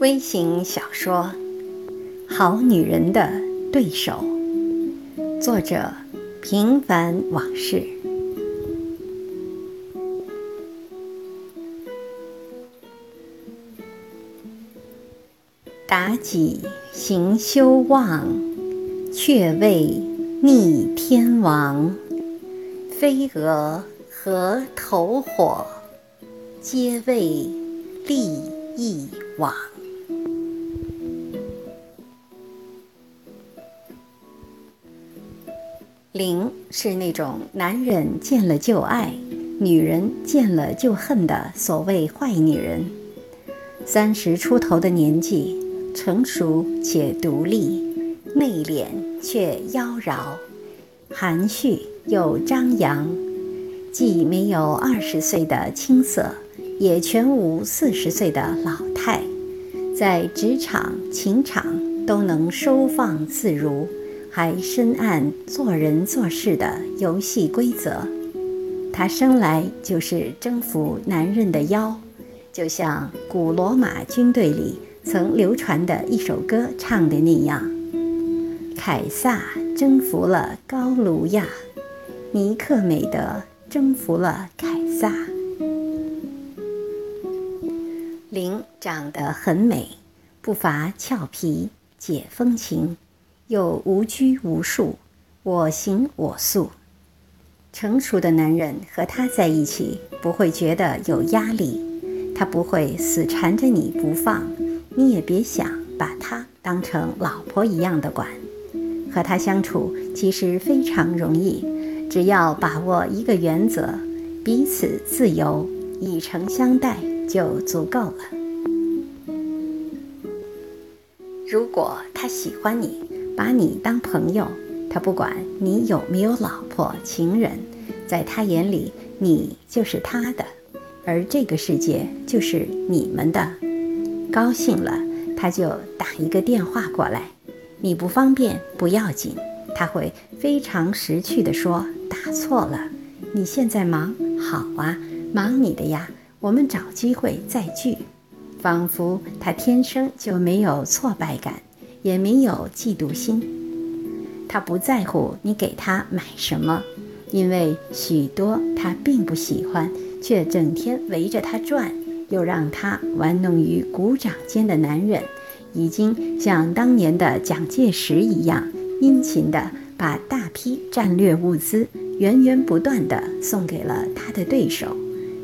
微型小说《好女人的对手》，作者：平凡往事。妲己行修望，却为逆天王。飞蛾和投火，皆为利益网。玲是那种男人见了就爱，女人见了就恨的所谓坏女人。三十出头的年纪，成熟且独立，内敛却妖娆，含蓄又张扬，既没有二十岁的青涩，也全无四十岁的老态，在职场、情场都能收放自如。还深谙做人做事的游戏规则，她生来就是征服男人的妖，就像古罗马军队里曾流传的一首歌唱的那样：“凯撒征服了高卢亚，尼克美德征服了凯撒。”灵长得很美，不乏俏皮，解风情。又无拘无束，我行我素。成熟的男人和他在一起不会觉得有压力，他不会死缠着你不放，你也别想把他当成老婆一样的管。和他相处其实非常容易，只要把握一个原则：彼此自由，以诚相待就足够了。如果他喜欢你，把你当朋友，他不管你有没有老婆、情人，在他眼里你就是他的，而这个世界就是你们的。高兴了，他就打一个电话过来。你不方便不要紧，他会非常识趣地说：“打错了，你现在忙，好啊，忙你的呀，我们找机会再聚。”仿佛他天生就没有挫败感。也没有嫉妒心，他不在乎你给他买什么，因为许多他并不喜欢却整天围着他转，又让他玩弄于股掌间的男人，已经像当年的蒋介石一样殷勤地把大批战略物资源源不断地送给了他的对手，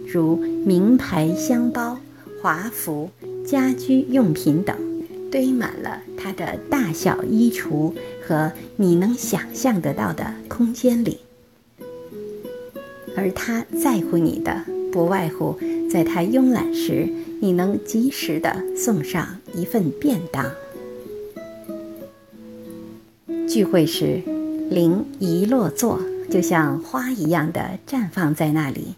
如名牌箱包、华服、家居用品等。堆满了他的大小衣橱和你能想象得到的空间里，而他在乎你的，不外乎在他慵懒时，你能及时的送上一份便当。聚会时，灵一落座，就像花一样的绽放在那里，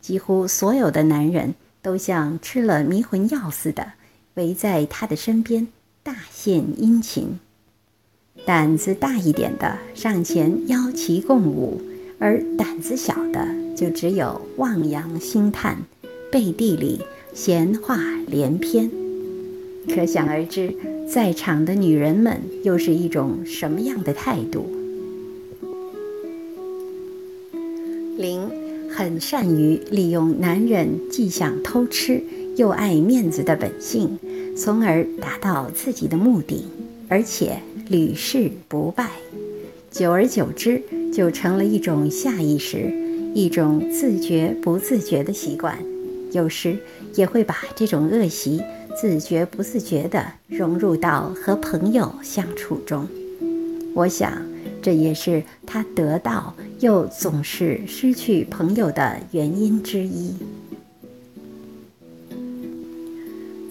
几乎所有的男人都像吃了迷魂药似的。围在他的身边，大献殷勤。胆子大一点的上前邀其共舞，而胆子小的就只有望洋兴叹，背地里闲话连篇。可想而知，在场的女人们又是一种什么样的态度？林很善于利用男人既想偷吃。又爱面子的本性，从而达到自己的目的，而且屡试不败。久而久之，就成了一种下意识、一种自觉不自觉的习惯。有时也会把这种恶习自觉不自觉地融入到和朋友相处中。我想，这也是他得到又总是失去朋友的原因之一。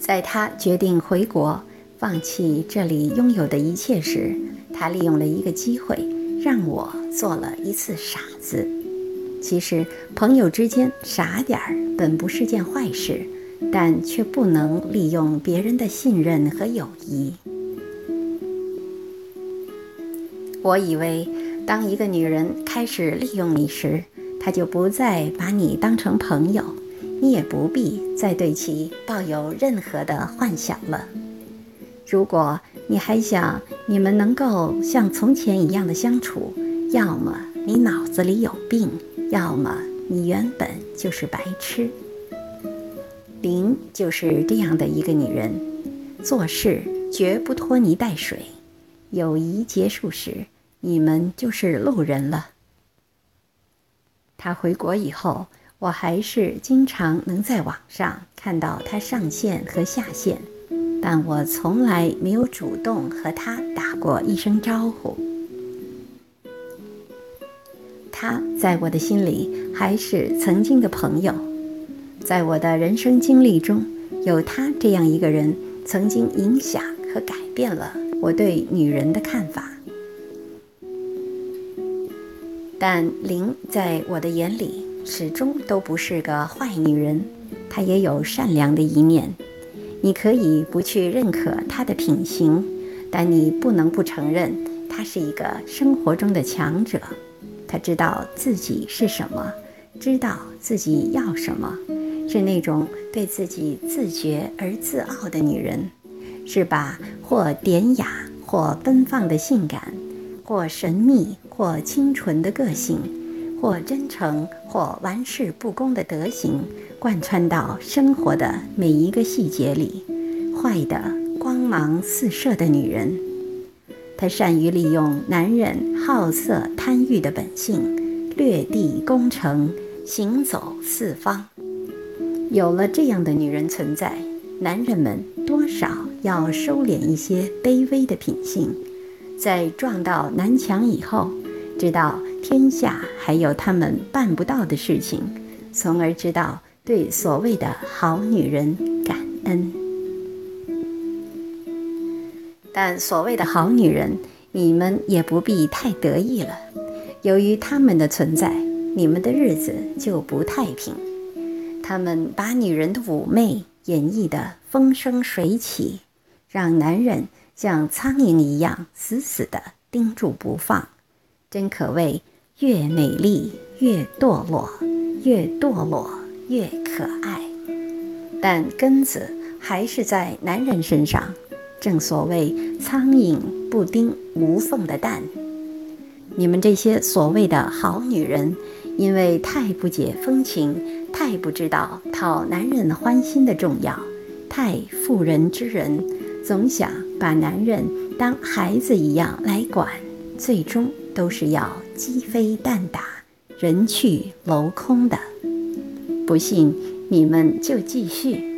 在他决定回国，放弃这里拥有的一切时，他利用了一个机会，让我做了一次傻子。其实，朋友之间傻点儿本不是件坏事，但却不能利用别人的信任和友谊。我以为，当一个女人开始利用你时，她就不再把你当成朋友。你也不必再对其抱有任何的幻想了。如果你还想你们能够像从前一样的相处，要么你脑子里有病，要么你原本就是白痴。林就是这样的一个女人，做事绝不拖泥带水。友谊结束时，你们就是路人了。他回国以后，我还是经常能在网上看到他上线和下线。但我从来没有主动和他打过一声招呼。他在我的心里还是曾经的朋友，在我的人生经历中，有他这样一个人，曾经影响和改变了我对女人的看法。但林在我的眼里始终都不是个坏女人，她也有善良的一面。你可以不去认可她的品行，但你不能不承认她是一个生活中的强者。她知道自己是什么，知道自己要什么，是那种对自己自觉而自傲的女人，是把或典雅或奔放的性感，或神秘或清纯的个性，或真诚或玩世不恭的德行。贯穿到生活的每一个细节里，坏的光芒四射的女人，她善于利用男人好色贪欲的本性，掠地攻城，行走四方。有了这样的女人存在，男人们多少要收敛一些卑微的品性，在撞到南墙以后，知道天下还有他们办不到的事情，从而知道。对所谓的好女人感恩，但所谓的好女人，你们也不必太得意了。由于他们的存在，你们的日子就不太平。他们把女人的妩媚演绎得风生水起，让男人像苍蝇一样死死地盯住不放。真可谓越美丽越堕落，越堕落。越可爱，但根子还是在男人身上。正所谓“苍蝇不叮无缝的蛋”。你们这些所谓的好女人，因为太不解风情，太不知道讨男人欢心的重要，太妇人之仁，总想把男人当孩子一样来管，最终都是要鸡飞蛋打，人去楼空的。不信，你们就继续。